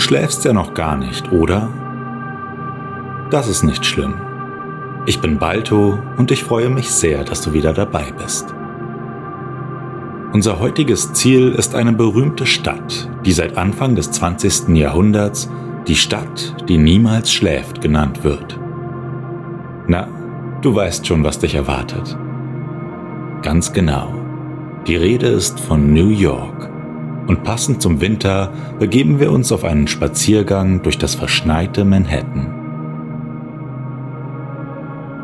du schläfst ja noch gar nicht, oder? Das ist nicht schlimm. Ich bin Balto und ich freue mich sehr, dass du wieder dabei bist. Unser heutiges Ziel ist eine berühmte Stadt, die seit Anfang des 20. Jahrhunderts die Stadt, die niemals schläft, genannt wird. Na, du weißt schon, was dich erwartet. Ganz genau. Die Rede ist von New York. Und passend zum Winter begeben wir uns auf einen Spaziergang durch das verschneite Manhattan.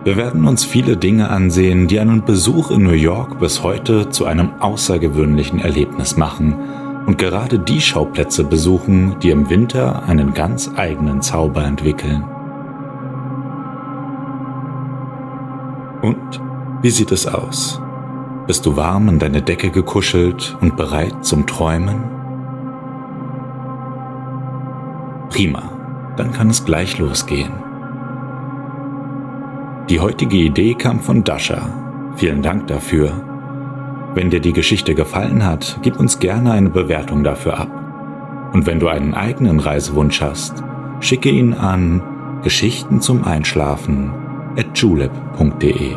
Wir werden uns viele Dinge ansehen, die einen Besuch in New York bis heute zu einem außergewöhnlichen Erlebnis machen und gerade die Schauplätze besuchen, die im Winter einen ganz eigenen Zauber entwickeln. Und wie sieht es aus? Bist du warm in deine Decke gekuschelt und bereit zum Träumen? Prima, dann kann es gleich losgehen. Die heutige Idee kam von Dasha. Vielen Dank dafür. Wenn dir die Geschichte gefallen hat, gib uns gerne eine Bewertung dafür ab. Und wenn du einen eigenen Reisewunsch hast, schicke ihn an Geschichten zum Einschlafen at julep.de.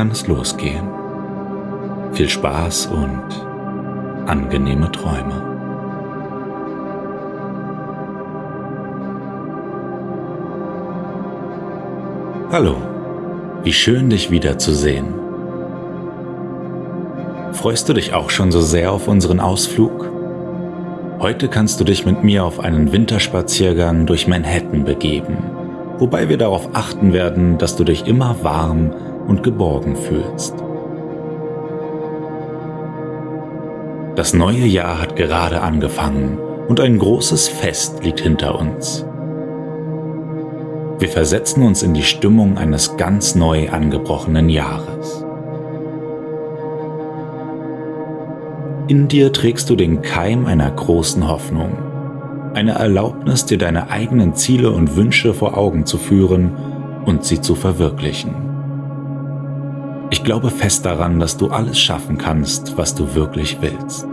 kann es losgehen. Viel Spaß und angenehme Träume. Hallo, wie schön dich wiederzusehen. Freust du dich auch schon so sehr auf unseren Ausflug? Heute kannst du dich mit mir auf einen Winterspaziergang durch Manhattan begeben, wobei wir darauf achten werden, dass du dich immer warm und geborgen fühlst. Das neue Jahr hat gerade angefangen und ein großes Fest liegt hinter uns. Wir versetzen uns in die Stimmung eines ganz neu angebrochenen Jahres. In dir trägst du den Keim einer großen Hoffnung, eine Erlaubnis, dir deine eigenen Ziele und Wünsche vor Augen zu führen und sie zu verwirklichen. Ich glaube fest daran, dass du alles schaffen kannst, was du wirklich willst.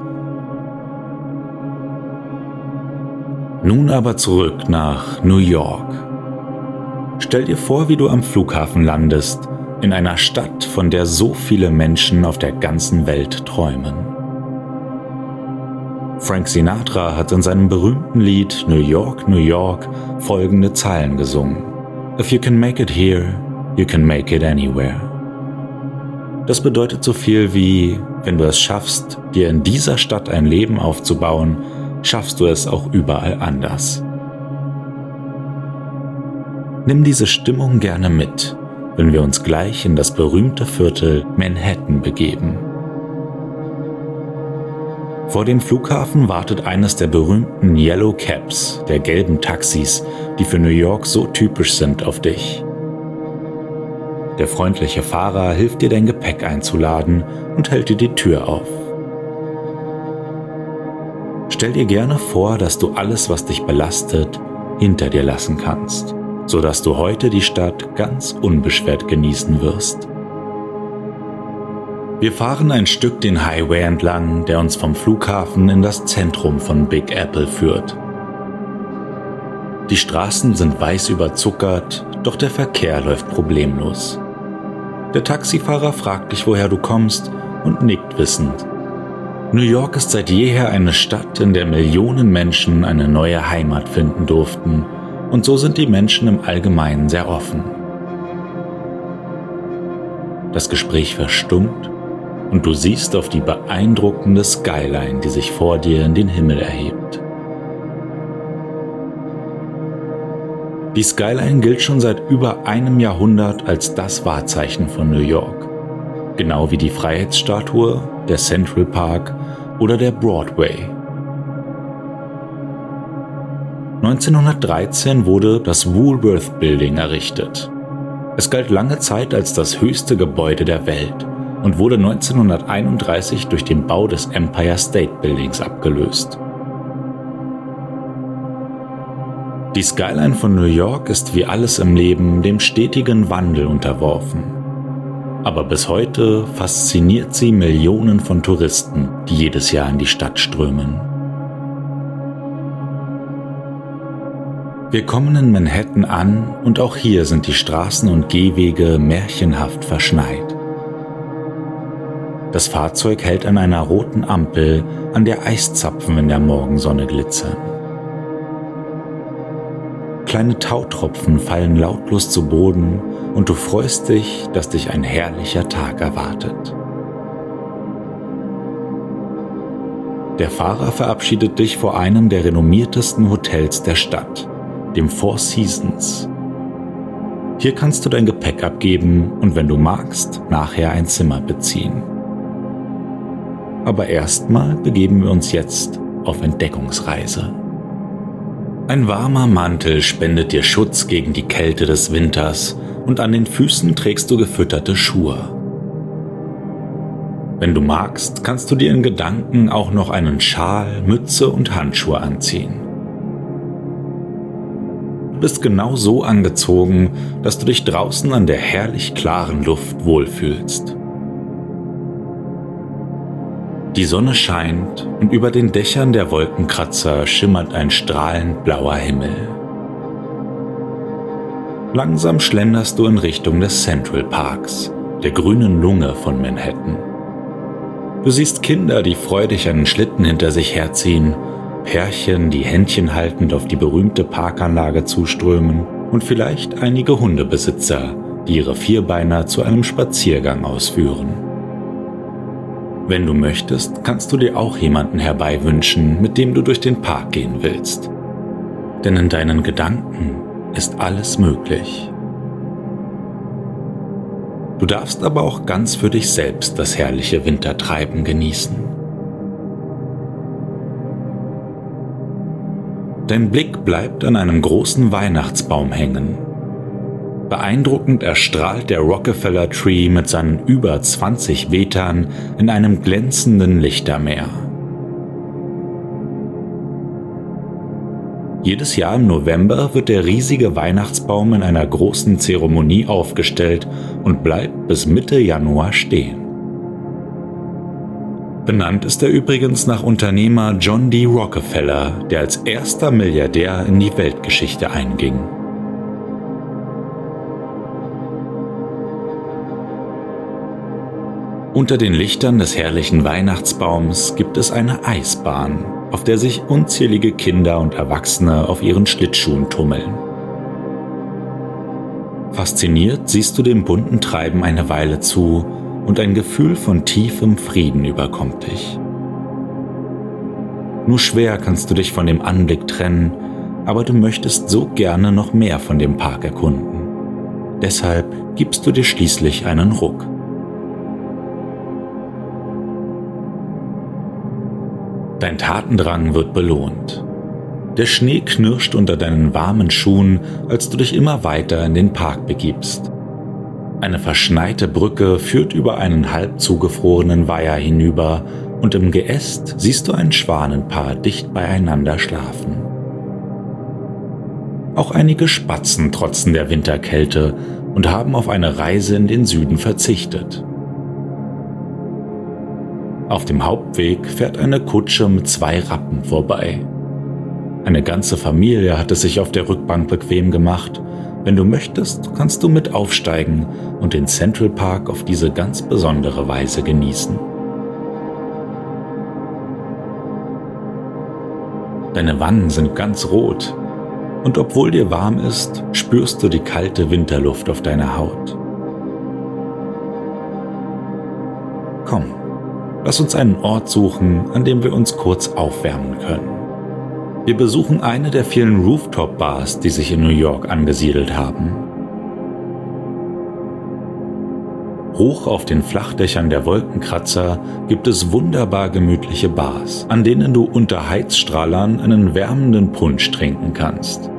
Nun aber zurück nach New York. Stell dir vor, wie du am Flughafen landest, in einer Stadt, von der so viele Menschen auf der ganzen Welt träumen. Frank Sinatra hat in seinem berühmten Lied New York, New York folgende Zeilen gesungen. If you can make it here, you can make it anywhere. Das bedeutet so viel wie, wenn du es schaffst, dir in dieser Stadt ein Leben aufzubauen, schaffst du es auch überall anders. Nimm diese Stimmung gerne mit, wenn wir uns gleich in das berühmte Viertel Manhattan begeben. Vor dem Flughafen wartet eines der berühmten Yellow Cabs, der gelben Taxis, die für New York so typisch sind, auf dich. Der freundliche Fahrer hilft dir dein Gepäck einzuladen und hält dir die Tür auf. Stell dir gerne vor, dass du alles, was dich belastet, hinter dir lassen kannst sodass du heute die Stadt ganz unbeschwert genießen wirst. Wir fahren ein Stück den Highway entlang, der uns vom Flughafen in das Zentrum von Big Apple führt. Die Straßen sind weiß überzuckert, doch der Verkehr läuft problemlos. Der Taxifahrer fragt dich, woher du kommst und nickt wissend. New York ist seit jeher eine Stadt, in der Millionen Menschen eine neue Heimat finden durften, und so sind die Menschen im Allgemeinen sehr offen. Das Gespräch verstummt und du siehst auf die beeindruckende Skyline, die sich vor dir in den Himmel erhebt. Die Skyline gilt schon seit über einem Jahrhundert als das Wahrzeichen von New York, genau wie die Freiheitsstatue, der Central Park oder der Broadway. 1913 wurde das Woolworth Building errichtet. Es galt lange Zeit als das höchste Gebäude der Welt und wurde 1931 durch den Bau des Empire State Buildings abgelöst. Die Skyline von New York ist wie alles im Leben dem stetigen Wandel unterworfen. Aber bis heute fasziniert sie Millionen von Touristen, die jedes Jahr in die Stadt strömen. Wir kommen in Manhattan an und auch hier sind die Straßen und Gehwege märchenhaft verschneit. Das Fahrzeug hält an einer roten Ampel, an der Eiszapfen in der Morgensonne glitzern. Kleine Tautropfen fallen lautlos zu Boden und du freust dich, dass dich ein herrlicher Tag erwartet. Der Fahrer verabschiedet dich vor einem der renommiertesten Hotels der Stadt, dem Four Seasons. Hier kannst du dein Gepäck abgeben und wenn du magst, nachher ein Zimmer beziehen. Aber erstmal begeben wir uns jetzt auf Entdeckungsreise. Ein warmer Mantel spendet dir Schutz gegen die Kälte des Winters und an den Füßen trägst du gefütterte Schuhe. Wenn du magst, kannst du dir in Gedanken auch noch einen Schal, Mütze und Handschuhe anziehen. Du bist genau so angezogen, dass du dich draußen an der herrlich klaren Luft wohlfühlst. Die Sonne scheint und über den Dächern der Wolkenkratzer schimmert ein strahlend blauer Himmel. Langsam schlenderst du in Richtung des Central Parks, der grünen Lunge von Manhattan. Du siehst Kinder, die freudig einen Schlitten hinter sich herziehen Pärchen, die Händchen haltend auf die berühmte Parkanlage zuströmen und vielleicht einige Hundebesitzer, die ihre Vierbeiner zu einem Spaziergang ausführen. Wenn du möchtest, kannst du dir auch jemanden herbeiwünschen, mit dem du durch den Park gehen willst. Denn in deinen Gedanken ist alles möglich. Du darfst aber auch ganz für dich selbst das herrliche Wintertreiben genießen. Dein Blick bleibt an einem großen Weihnachtsbaum hängen. Beeindruckend erstrahlt der Rockefeller Tree mit seinen über 20 Metern in einem glänzenden Lichtermeer. Jedes Jahr im November wird der riesige Weihnachtsbaum in einer großen Zeremonie aufgestellt und bleibt bis Mitte Januar stehen. Benannt ist er übrigens nach Unternehmer John D. Rockefeller, der als erster Milliardär in die Weltgeschichte einging. Unter den Lichtern des herrlichen Weihnachtsbaums gibt es eine Eisbahn, auf der sich unzählige Kinder und Erwachsene auf ihren Schlittschuhen tummeln. Fasziniert siehst du dem bunten Treiben eine Weile zu und ein Gefühl von tiefem Frieden überkommt dich. Nur schwer kannst du dich von dem Anblick trennen, aber du möchtest so gerne noch mehr von dem Park erkunden. Deshalb gibst du dir schließlich einen Ruck. Dein Tatendrang wird belohnt. Der Schnee knirscht unter deinen warmen Schuhen, als du dich immer weiter in den Park begibst. Eine verschneite Brücke führt über einen halb zugefrorenen Weiher hinüber und im Geäst siehst du ein Schwanenpaar dicht beieinander schlafen. Auch einige Spatzen trotzen der Winterkälte und haben auf eine Reise in den Süden verzichtet. Auf dem Hauptweg fährt eine Kutsche mit zwei Rappen vorbei. Eine ganze Familie hat es sich auf der Rückbank bequem gemacht wenn du möchtest, kannst du mit aufsteigen und den Central Park auf diese ganz besondere Weise genießen. Deine Wangen sind ganz rot und obwohl dir warm ist, spürst du die kalte Winterluft auf deiner Haut. Komm, lass uns einen Ort suchen, an dem wir uns kurz aufwärmen können. Wir besuchen eine der vielen Rooftop-Bars, die sich in New York angesiedelt haben. Hoch auf den Flachdächern der Wolkenkratzer gibt es wunderbar gemütliche Bars, an denen du unter Heizstrahlern einen wärmenden Punsch trinken kannst.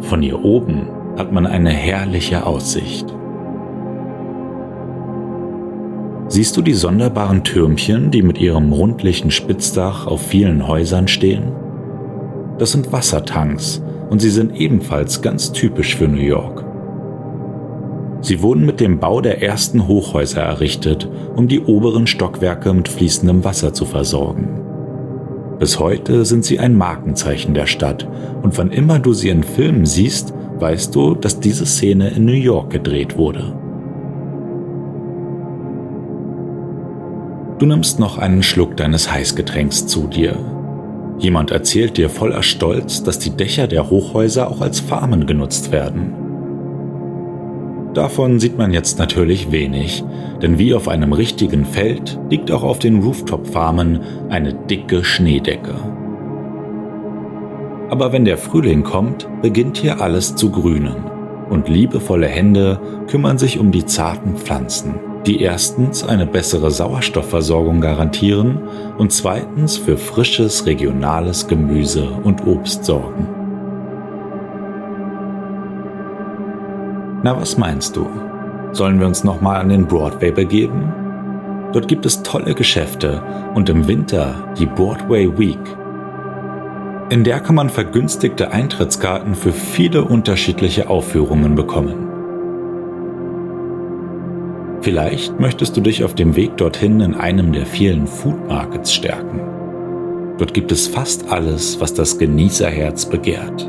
Von hier oben hat man eine herrliche Aussicht. Siehst du die sonderbaren Türmchen, die mit ihrem rundlichen Spitzdach auf vielen Häusern stehen? Das sind Wassertanks und sie sind ebenfalls ganz typisch für New York. Sie wurden mit dem Bau der ersten Hochhäuser errichtet, um die oberen Stockwerke mit fließendem Wasser zu versorgen. Bis heute sind sie ein Markenzeichen der Stadt und wann immer du sie in Filmen siehst, weißt du, dass diese Szene in New York gedreht wurde. Du nimmst noch einen Schluck deines Heißgetränks zu dir. Jemand erzählt dir voller Stolz, dass die Dächer der Hochhäuser auch als Farmen genutzt werden. Davon sieht man jetzt natürlich wenig, denn wie auf einem richtigen Feld liegt auch auf den Rooftop-Farmen eine dicke Schneedecke. Aber wenn der Frühling kommt, beginnt hier alles zu grünen und liebevolle Hände kümmern sich um die zarten Pflanzen, die erstens eine bessere Sauerstoffversorgung garantieren und zweitens für frisches regionales Gemüse und Obst sorgen. Na, was meinst du? Sollen wir uns nochmal an den Broadway begeben? Dort gibt es tolle Geschäfte und im Winter die Broadway Week. In der kann man vergünstigte Eintrittskarten für viele unterschiedliche Aufführungen bekommen. Vielleicht möchtest du dich auf dem Weg dorthin in einem der vielen Food Markets stärken. Dort gibt es fast alles, was das Genießerherz begehrt.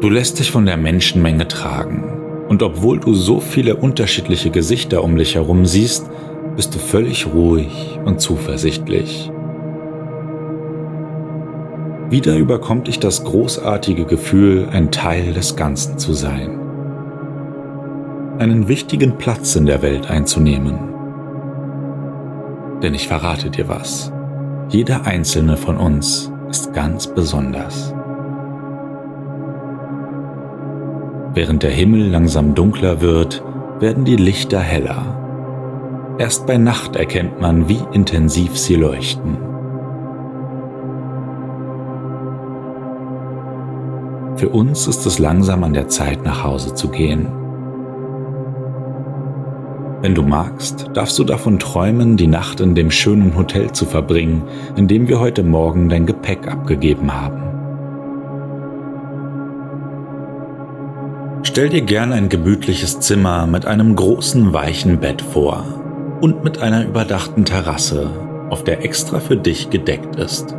Du lässt dich von der Menschenmenge tragen. Und obwohl du so viele unterschiedliche Gesichter um dich herum siehst, bist du völlig ruhig und zuversichtlich. Wieder überkommt dich das großartige Gefühl, ein Teil des Ganzen zu sein. Einen wichtigen Platz in der Welt einzunehmen. Denn ich verrate dir was. Jeder einzelne von uns ist ganz besonders. Während der Himmel langsam dunkler wird, werden die Lichter heller. Erst bei Nacht erkennt man, wie intensiv sie leuchten. Für uns ist es langsam an der Zeit, nach Hause zu gehen. Wenn du magst, darfst du davon träumen, die Nacht in dem schönen Hotel zu verbringen, in dem wir heute Morgen dein Gepäck abgegeben haben. Stell dir gern ein gemütliches Zimmer mit einem großen weichen Bett vor und mit einer überdachten Terrasse, auf der extra für dich gedeckt ist.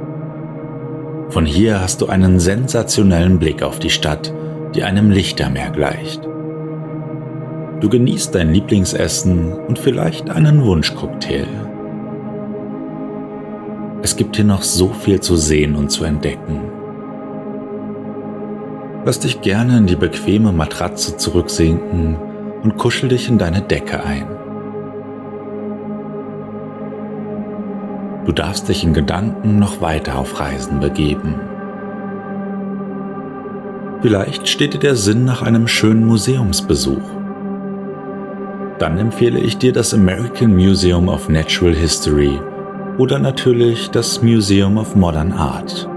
Von hier hast du einen sensationellen Blick auf die Stadt, die einem Lichtermeer gleicht. Du genießt dein Lieblingsessen und vielleicht einen Wunschcocktail. Es gibt hier noch so viel zu sehen und zu entdecken. Lass dich gerne in die bequeme Matratze zurücksinken und kuschel dich in deine Decke ein. Du darfst dich in Gedanken noch weiter auf Reisen begeben. Vielleicht steht dir der Sinn nach einem schönen Museumsbesuch. Dann empfehle ich dir das American Museum of Natural History oder natürlich das Museum of Modern Art.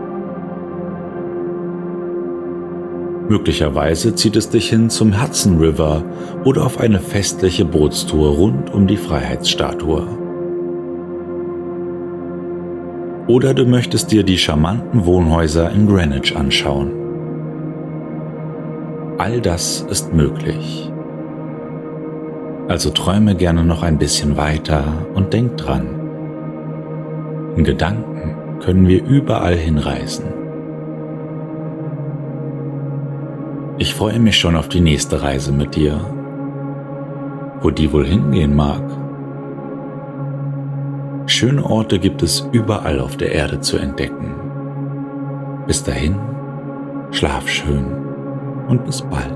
Möglicherweise zieht es dich hin zum Hudson River oder auf eine festliche Bootstour rund um die Freiheitsstatue. Oder du möchtest dir die charmanten Wohnhäuser in Greenwich anschauen. All das ist möglich. Also träume gerne noch ein bisschen weiter und denk dran. In Gedanken können wir überall hinreisen. Ich freue mich schon auf die nächste Reise mit dir. Wo die wohl hingehen mag. Schöne Orte gibt es überall auf der Erde zu entdecken. Bis dahin, schlaf schön und bis bald.